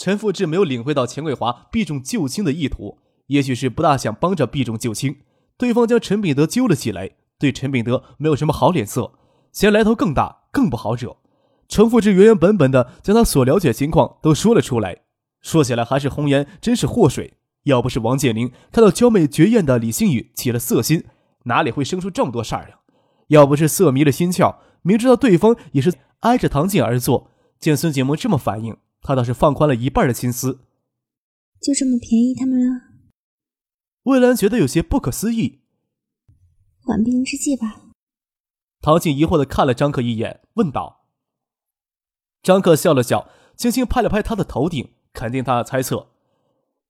陈富志没有领会到钱桂华避重就轻的意图，也许是不大想帮着避重就轻。对方将陈炳德揪了起来，对陈炳德没有什么好脸色，嫌来头更大，更不好惹。陈富志原原本本的将他所了解情况都说了出来。说起来，还是红颜真是祸水。要不是王建林看到娇美绝艳的李星宇起了色心，哪里会生出这么多事儿呀？要不是色迷了心窍，明知道对方也是挨着唐静而坐，见孙锦萌这么反应。他倒是放宽了一半的心思，就这么便宜他们了。魏兰觉得有些不可思议。缓兵之计吧。唐静疑惑的看了张克一眼，问道。张克笑了笑，轻轻拍了拍他的头顶，肯定他的猜测。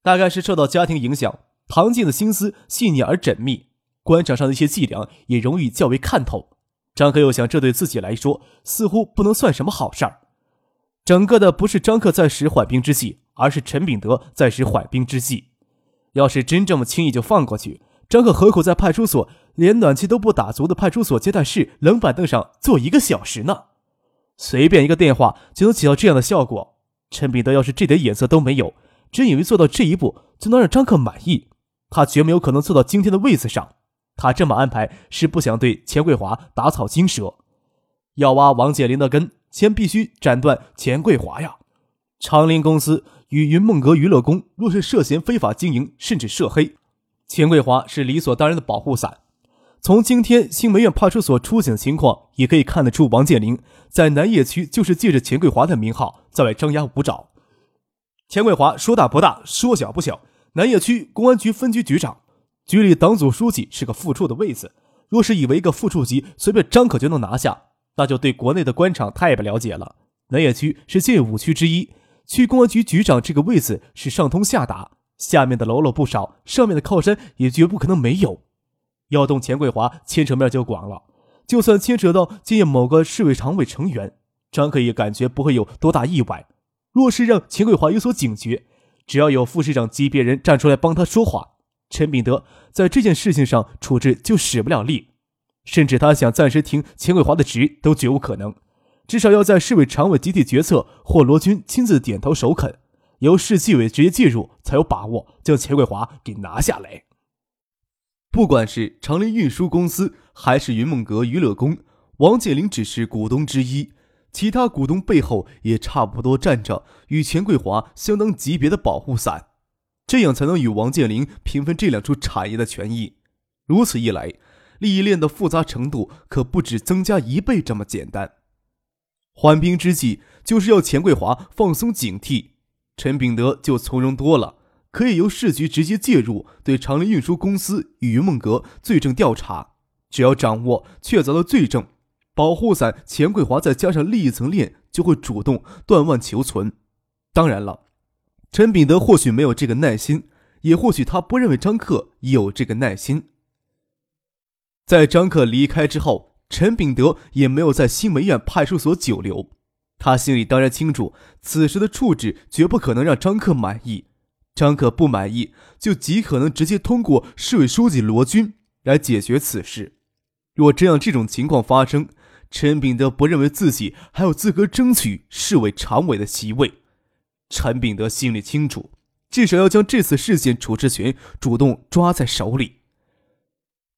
大概是受到家庭影响，唐静的心思细腻而缜密，官场上的一些伎俩也容易较为看透。张克又想，这对自己来说似乎不能算什么好事儿。整个的不是张克在使缓兵之计，而是陈炳德在使缓兵之计。要是真这么轻易就放过去，张克何苦在派出所连暖气都不打足的派出所接待室冷板凳上坐一个小时呢？随便一个电话就能起到这样的效果。陈炳德要是这点眼色都没有，真以为做到这一步就能让张克满意，他绝没有可能坐到今天的位子上。他这么安排是不想对钱桂华打草惊蛇，要挖王健林的根。先必须斩断钱桂华呀！长林公司与云梦阁娱乐宫若是涉嫌非法经营，甚至涉黑，钱桂华是理所当然的保护伞。从今天新梅苑派出所出警的情况，也可以看得出，王建林在南野区就是借着钱桂华的名号在外张牙舞爪。钱桂华说大不大，说小不小，南野区公安局分局局长，局里党组书记是个副处的位子。若是以为一个副处级随便张可就能拿下？那就对国内的官场太不了解了。南野区是县五区之一，区公安局局长这个位子是上通下达，下面的喽啰不少，上面的靠山也绝不可能没有。要动钱桂华，牵扯面就广了。就算牵扯到今夜某个市委常委成员，张克也感觉不会有多大意外。若是让钱桂华有所警觉，只要有副市长级别人站出来帮他说话，陈炳德在这件事情上处置就使不了力。甚至他想暂时停钱桂华的职都绝无可能，至少要在市委常委集体决策或罗军亲自点头首肯，由市纪委直接介入，才有把握将钱桂华给拿下来。不管是长林运输公司还是云梦阁娱乐宫，王健林只是股东之一，其他股东背后也差不多站着与钱桂华相当级别的保护伞，这样才能与王健林平分这两处产业的权益。如此一来。利益链的复杂程度可不止增加一倍这么简单。缓兵之计就是要钱桂华放松警惕，陈炳德就从容多了，可以由市局直接介入，对长林运输公司与云梦阁罪证调查。只要掌握确凿的罪证，保护伞钱桂华再加上利益层链，就会主动断腕求存。当然了，陈炳德或许没有这个耐心，也或许他不认为张克有这个耐心。在张克离开之后，陈炳德也没有在新梅院派出所久留。他心里当然清楚，此时的处置绝不可能让张克满意。张克不满意，就极可能直接通过市委书记罗军来解决此事。若真让这种情况发生，陈炳德不认为自己还有资格争取市委常委的席位。陈炳德心里清楚，至少要将这次事件处置权主动抓在手里。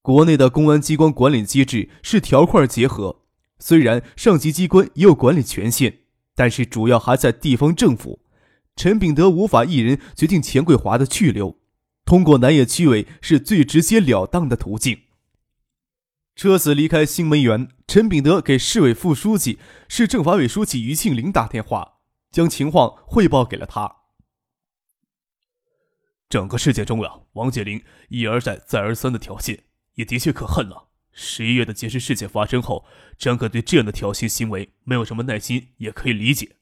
国内的公安机关管理机制是条块结合，虽然上级机关也有管理权限，但是主要还在地方政府。陈炳德无法一人决定钱桂华的去留，通过南野区委是最直接了当的途径。车子离开新梅园，陈炳德给市委副书记、市政法委书记于庆林打电话，将情况汇报给了他。整个事件中啊，王健林一而再、再而三的挑衅。也的确可恨了。十一月的劫持事件发生后，张可对这样的挑衅行为没有什么耐心，也可以理解。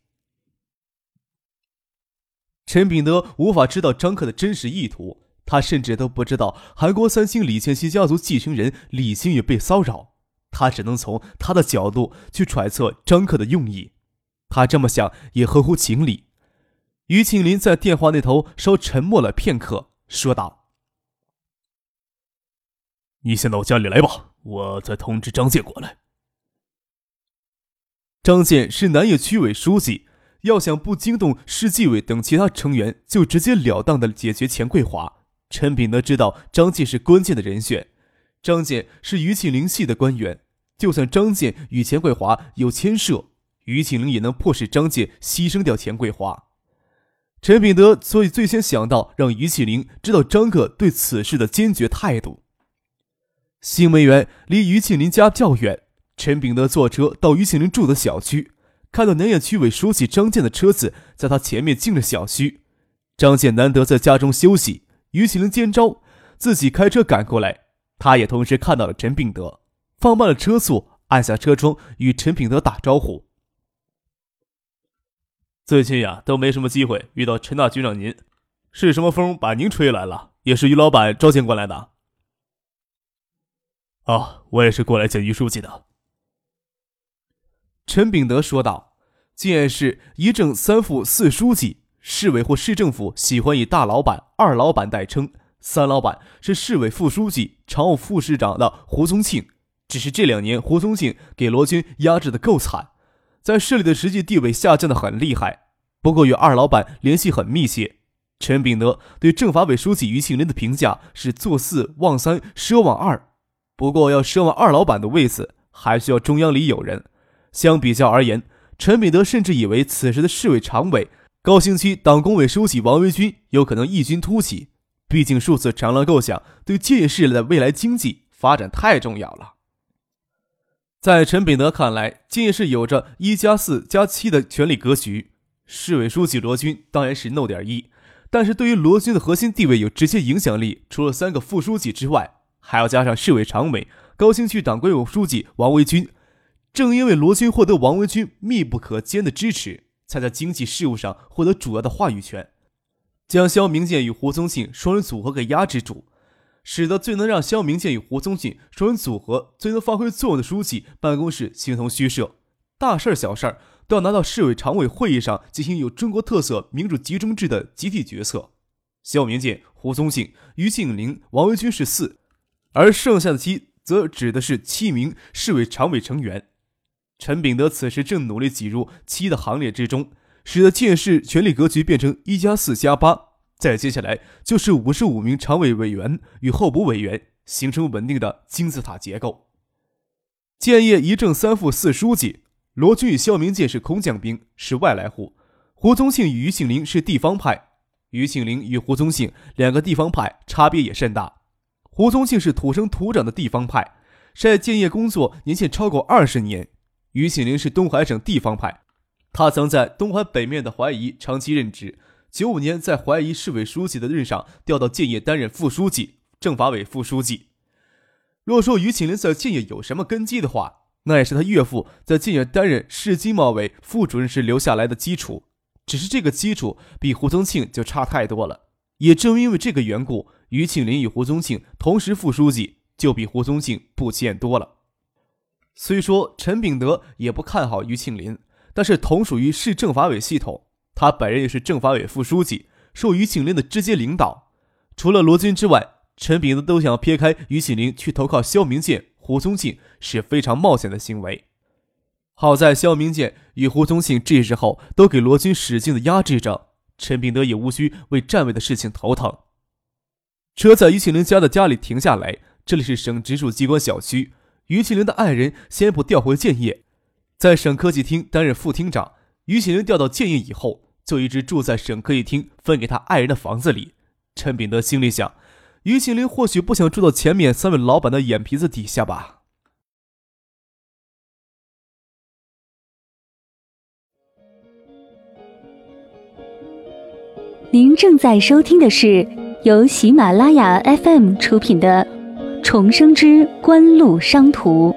陈炳德无法知道张克的真实意图，他甚至都不知道韩国三星李建熙家族继承人李星宇被骚扰，他只能从他的角度去揣测张克的用意。他这么想也合乎情理。于庆林在电话那头稍沉默了片刻，说道：“你先到我家里来吧，我再通知张健过来。”张健是南野区委书记。要想不惊动市纪委等其他成员，就直截了当的解决钱桂华。陈炳德知道张健是关键的人选，张健是于庆林系的官员，就算张健与钱桂华有牵涉，于庆林也能迫使张健牺牲掉钱桂华。陈炳德所以最先想到让于庆林知道张克对此事的坚决态度。新梅园离于庆林家较远，陈炳德坐车到于庆林住的小区。看到南苑区委书记张建的车子在他前面进了小区，张建难得在家中休息，于庆林见招，自己开车赶过来。他也同时看到了陈炳德，放慢了车速，按下车窗与陈炳德打招呼。最近呀，都没什么机会遇到陈大局长您，是什么风把您吹来了？也是于老板召见过来的。哦，我也是过来见于书记的。陈炳德说道：“建市一正三副四书记，市委或市政府喜欢以大老板、二老板代称。三老板是市委副书记、常务副市长的胡宗庆。只是这两年，胡宗庆给罗军压制的够惨，在市里的实际地位下降的很厉害。不过与二老板联系很密切。陈炳德对政法委书记于庆林的评价是做四忘三，奢望二。不过要奢望二老板的位子，还需要中央里有人。”相比较而言，陈炳德甚至以为此时的市委常委、高新区党工委书记王维军有可能异军突起。毕竟数次长廊构想对建业市的未来经济发展太重要了。在陈炳德看来，建业市有着一加四加七的权力格局。市委书记罗军当然是 no 点一，但是对于罗军的核心地位有直接影响力，除了三个副书记之外，还要加上市委常委、高新区党规委书记王维军。正因为罗军获得王维军密不可间的支持，才在经济事务上获得主要的话语权，将肖明建与胡宗庆双人组合给压制住，使得最能让肖明建与胡宗庆双人组合最能发挥作用的书记办公室形同虚设，大事儿小事儿都要拿到市委常委会议上进行有中国特色民主集中制的集体决策。肖明建、胡宗庆、于庆林、王维军是四，而剩下的七则指的是七名市委常委成员。陈炳德此时正努力挤入七的行列之中，使得建市权力格局变成一加四加八。再接下来就是五十五名常委委员与候补委员，形成稳定的金字塔结构。建业一正三副四书记，罗军与肖明建是空降兵，是外来户；胡宗庆与于庆林是地方派。于庆林与胡宗庆两个地方派差别也甚大。胡宗庆是土生土长的地方派，在建业工作年限超过二十年。于庆林是东海省地方派，他曾在东海北面的怀疑长期任职，九五年在怀疑市委书记的任上调到建业担任副书记、政法委副书记。若说于庆林在建业有什么根基的话，那也是他岳父在建业担任市经贸委副主任时留下来的基础。只是这个基础比胡宗庆就差太多了。也正因为这个缘故，于庆林与胡宗庆同时副书记，就比胡宗庆不起眼多了。虽说陈炳德也不看好于庆林，但是同属于市政法委系统，他本人也是政法委副书记，受于庆林的直接领导。除了罗军之外，陈炳德都想撇开于庆林去投靠肖明建、胡宗庆是非常冒险的行为。好在肖明建与胡宗庆这时候都给罗军使劲的压制着，陈炳德也无需为站位的事情头疼。车在于庆林家的家里停下来，这里是省直属机关小区。于启林的爱人先不调回建业，在省科技厅担任副厅长。于启林调到建业以后，就一直住在省科技厅分给他爱人的房子里。陈炳德心里想，于启林或许不想住到前面三位老板的眼皮子底下吧。您正在收听的是由喜马拉雅 FM 出品的。重生之官路商途。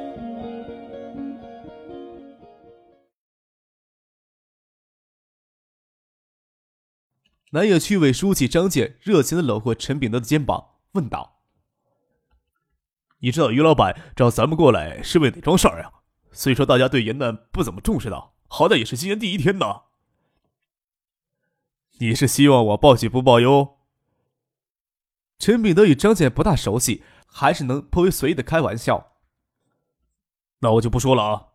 南野区委书记张健热情的搂过陈炳德的肩膀，问道：“你知道于老板找咱们过来是为哪桩事儿呀？虽说大家对严楠不怎么重视的，好歹也是今年第一天呢。你是希望我报喜不报忧？”陈炳德与张健不大熟悉，还是能颇为随意的开玩笑。那我就不说了啊。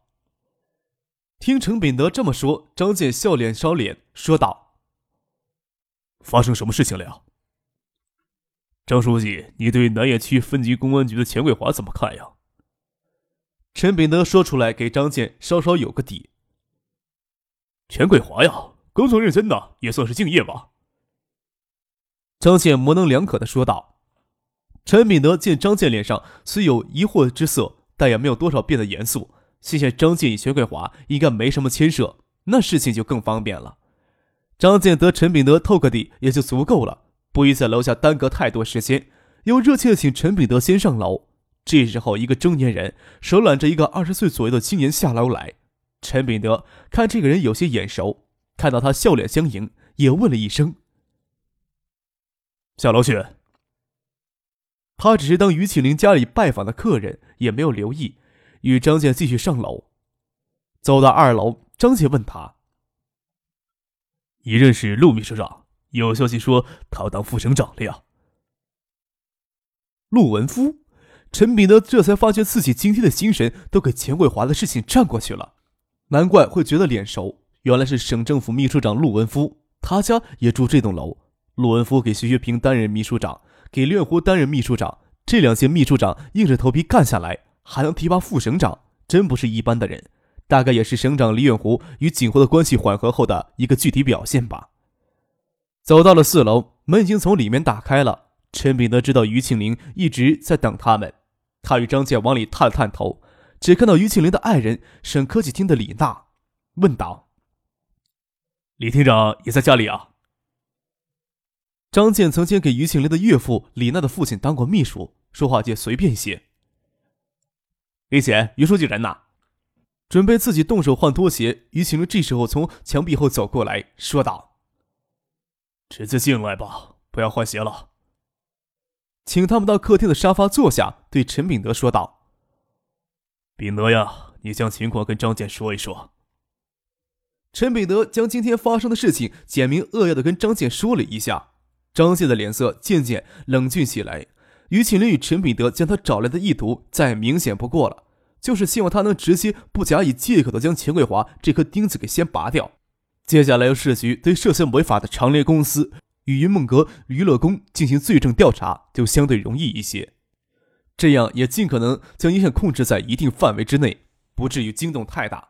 听陈炳德这么说，张健笑脸烧脸，说道。发生什么事情了呀，张书记？你对南野区分局公安局的钱桂华怎么看呀？陈炳德说出来，给张健稍稍有个底。钱桂华呀，工作认真的，也算是敬业吧。张健模棱两可的说道。陈炳德见张健脸上虽有疑惑之色，但也没有多少变得严肃。心想张健与薛桂华应该没什么牵涉，那事情就更方便了。张建得陈炳德透个底也就足够了，不宜在楼下耽搁太多时间，又热切请陈炳德先上楼。这时候，一个中年人手揽着一个二十岁左右的青年下楼来。陈炳德看这个人有些眼熟，看到他笑脸相迎，也问了一声：“下楼去。”他只是当于庆林家里拜访的客人，也没有留意，与张健继续上楼。走到二楼，张健问他。你认识陆秘书长？有消息说他要当副省长了呀。陆文夫，陈炳德这才发觉自己今天的精神都给钱桂华的事情占过去了，难怪会觉得脸熟，原来是省政府秘书长陆文夫，他家也住这栋楼。陆文夫给徐学平担任秘书长，给刘远湖担任秘书长，这两届秘书长硬着头皮干下来，还能提拔副省长，真不是一般的人。大概也是省长李远湖与景湖的关系缓和后的一个具体表现吧。走到了四楼，门已经从里面打开了。陈炳德知道于庆林一直在等他们，他与张健往里探了探头，只看到于庆林的爱人省科技厅的李娜，问道：“李厅长也在家里啊？”张健曾经给于庆林的岳父李娜的父亲当过秘书，说话就随便些。李显，于书记人呢？准备自己动手换拖鞋，于庆林这时候从墙壁后走过来说道：“直接进来吧，不要换鞋了。”请他们到客厅的沙发坐下，对陈炳德说道：“秉德呀，你将情况跟张健说一说。”陈炳德将今天发生的事情简明扼要的跟张健说了一下，张健的脸色渐渐冷峻起来。于庆林与陈炳德将他找来的意图再明显不过了。就是希望他能直接不假以借口的将钱桂华这颗钉子给先拔掉，接下来由市局对涉嫌违法的长联公司与云梦阁娱乐宫进行罪证调查，就相对容易一些。这样也尽可能将影响控制在一定范围之内，不至于惊动太大。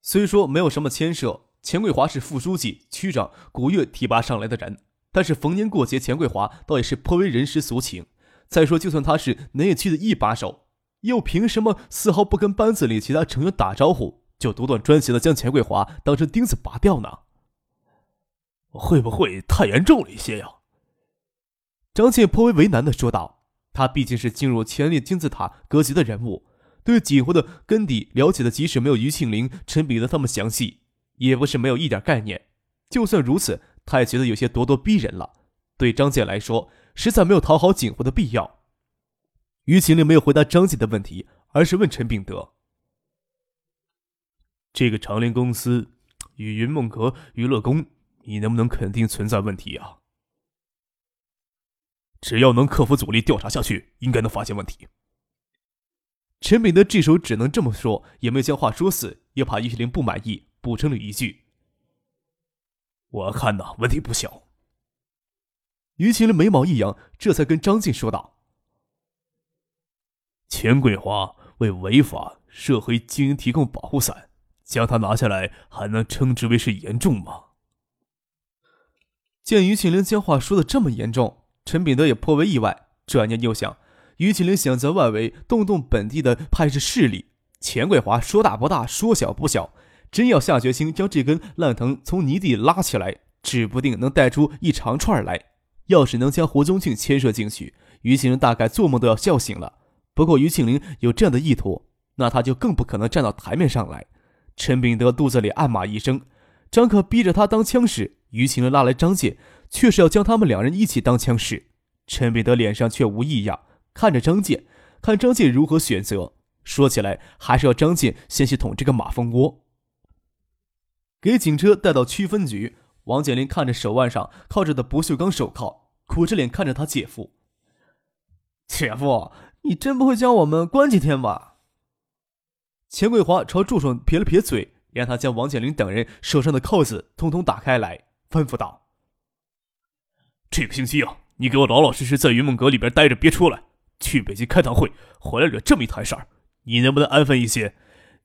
虽说没有什么牵涉，钱桂华是副书记、区长古月提拔上来的人，但是逢年过节，钱桂华倒也是颇为人之俗情。再说，就算他是南野区的一把手。又凭什么丝毫不跟班子里其他成员打招呼，就独断专行的将钱桂华当成钉子拔掉呢？会不会太严重了一些呀？张倩颇为为难的说道：“他毕竟是进入前列金字塔格局的人物，对锦湖的根底了解的，即使没有于庆林、陈彼得他们详细，也不是没有一点概念。就算如此，他也觉得有些咄咄逼人了。对张健来说，实在没有讨好锦湖的必要。”于晴林没有回答张健的问题，而是问陈炳德：“这个长林公司与云梦阁娱乐宫，你能不能肯定存在问题啊？只要能克服阻力调查下去，应该能发现问题。”陈炳德这时候只能这么说，也没有将话说死，也怕于晴林不满意，补充了一句：“我看呐，问题不小。”于晴林眉毛一扬，这才跟张静说道。钱桂华为违法涉黑经营提供保护伞，将他拿下来，还能称之为是严重吗？见于庆林将话说的这么严重，陈炳德也颇为意外。转念又想，于庆林想在外围动动本地的派系势力，钱桂华说大不大，说小不小，真要下决心将这根烂藤从泥地拉起来，指不定能带出一长串来。要是能将胡宗庆牵涉进去，于庆林大概做梦都要笑醒了。不过于庆林有这样的意图，那他就更不可能站到台面上来。陈炳德肚子里暗骂一声，张可逼着他当枪使。于庆林拉来张健，却是要将他们两人一起当枪使。陈秉德脸上却无异样，看着张健，看张健如何选择。说起来，还是要张健先去捅这个马蜂窝。给警车带到区分局，王健林看着手腕上靠着的不锈钢手铐，苦着脸看着他姐夫：“姐夫，你真不会将我们关几天吧？”钱桂华朝助手撇了撇嘴，让他将王健林等人手上的铐子通通打开来，吩咐道：“这个星期啊，你给我老老实实在云梦阁里边待着，别出来。去北京开堂会，回来惹这么一摊事儿，你能不能安分一些？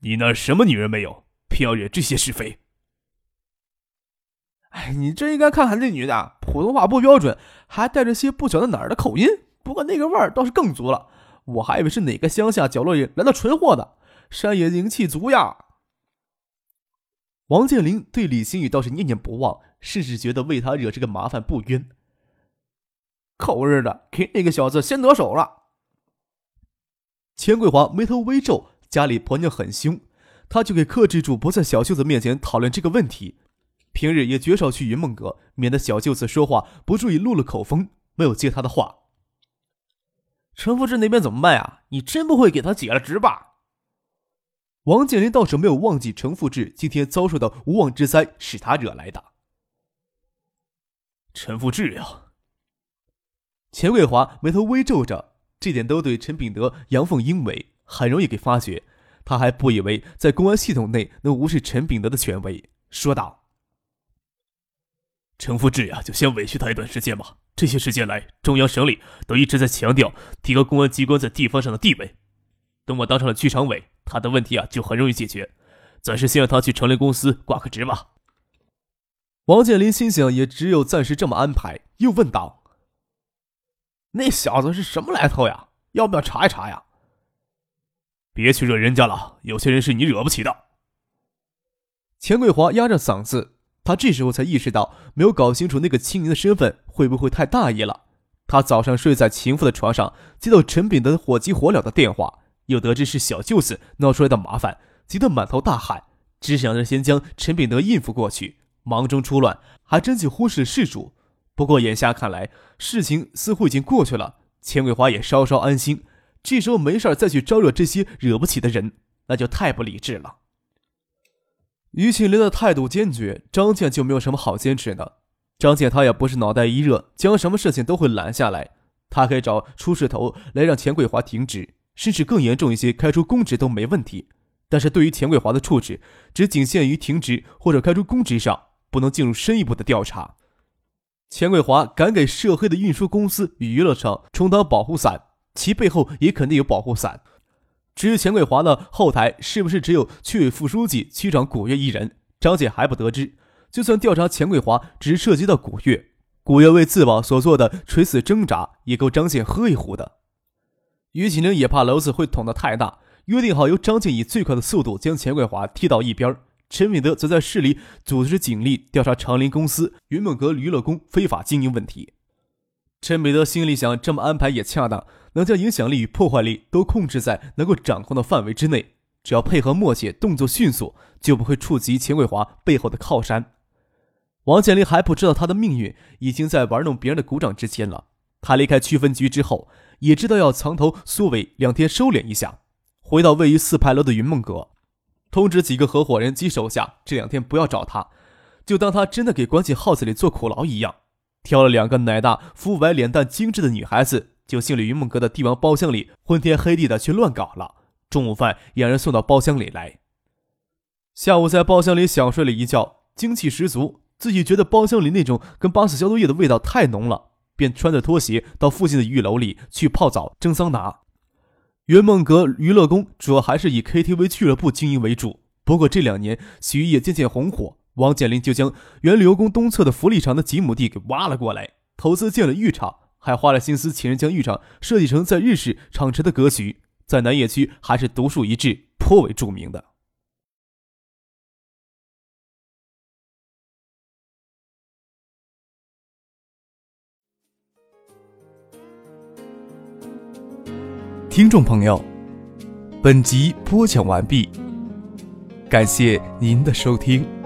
你那什么女人没有，偏要惹这些是非？”哎，你真应该看看那女的，普通话不标准，还带着些不晓得哪儿的口音。不过那个味儿倒是更足了，我还以为是哪个乡下角落里来的纯货的。山野灵气足呀！王建林对李新宇倒是念念不忘，甚至觉得为他惹这个麻烦不冤。口日的，给那个小子先得手了。钱桂华眉头微皱，家里婆娘很凶，他就给克制住，不在小舅子面前讨论这个问题。平日也绝少去云梦阁，免得小舅子说话不注意露了口风，没有接他的话。陈福志那边怎么办呀？你真不会给他解了职吧？王建林倒是没有忘记陈富志今天遭受的无妄之灾是他惹来的。陈富志呀，钱桂华眉头微皱着，这点都对陈秉德阳奉阴违，很容易给发觉。他还不以为在公安系统内能无视陈秉德的权威，说道：“程福志呀，就先委屈他一段时间吧。这些时间来，中央省里都一直在强调提高公安机关在地方上的地位。等我当上了区常委。”他的问题啊，就很容易解决。暂时先让他去成联公司挂个职吧。王建林心想，也只有暂时这么安排，又问道：“那小子是什么来头呀？要不要查一查呀？”别去惹人家了，有些人是你惹不起的。钱桂华压着嗓子，他这时候才意识到，没有搞清楚那个青年的身份，会不会太大意了？他早上睡在情妇的床上，接到陈炳德火急火燎的电话。又得知是小舅子闹出来的麻烦，急得满头大汗，只想着先将陈秉德应付过去。忙中出乱，还真就忽视了事主。不过眼下看来，事情似乎已经过去了，钱桂华也稍稍安心。这时候没事再去招惹这些惹不起的人，那就太不理智了。于庆林的态度坚决，张健就没有什么好坚持的。张健他也不是脑袋一热，将什么事情都会揽下来。他可以找出事头来让钱桂华停职。甚至更严重一些，开除公职都没问题。但是对于钱桂华的处置，只仅限于停职或者开除公职上，不能进入深一步的调查。钱桂华敢给涉黑的运输公司与娱乐场充当保护伞，其背后也肯定有保护伞。至于钱桂华的后台是不是只有区委副书记、区长古月一人，张姐还不得知。就算调查钱桂华只涉及到古月，古月为自保所做的垂死挣扎，也够张健喝一壶的。于启林也怕篓子会捅得太大，约定好由张静以最快的速度将钱桂华踢到一边，陈敏德则在市里组织警力调查长林公司云梦阁娱乐宫非法经营问题。陈敏德心里想，这么安排也恰当，能将影响力与破坏力都控制在能够掌控的范围之内，只要配合默契，动作迅速，就不会触及钱桂华背后的靠山。王建林还不知道他的命运已经在玩弄别人的鼓掌之间了。他离开区分局之后。也知道要藏头苏伟两天收敛一下，回到位于四牌楼的云梦阁，通知几个合伙人及手下这两天不要找他，就当他真的给关进号子里做苦劳一样。挑了两个奶大、肤白、脸蛋精致的女孩子，就进了云梦阁的帝王包厢里，昏天黑地的去乱搞了。中午饭也让人送到包厢里来。下午在包厢里小睡了一觉，精气十足，自己觉得包厢里那种跟八四消毒液的味道太浓了。便穿着拖鞋到附近的浴楼里去泡澡、蒸桑拿。云梦阁娱乐宫主要还是以 KTV 俱乐部经营为主，不过这两年洗浴业渐渐红火，王建林就将原旅游宫东侧的福利场的几亩地给挖了过来，投资建了浴场，还花了心思请人将浴场设计成在日式厂城的格局，在南野区还是独树一帜，颇为著名的。听众朋友，本集播讲完毕，感谢您的收听。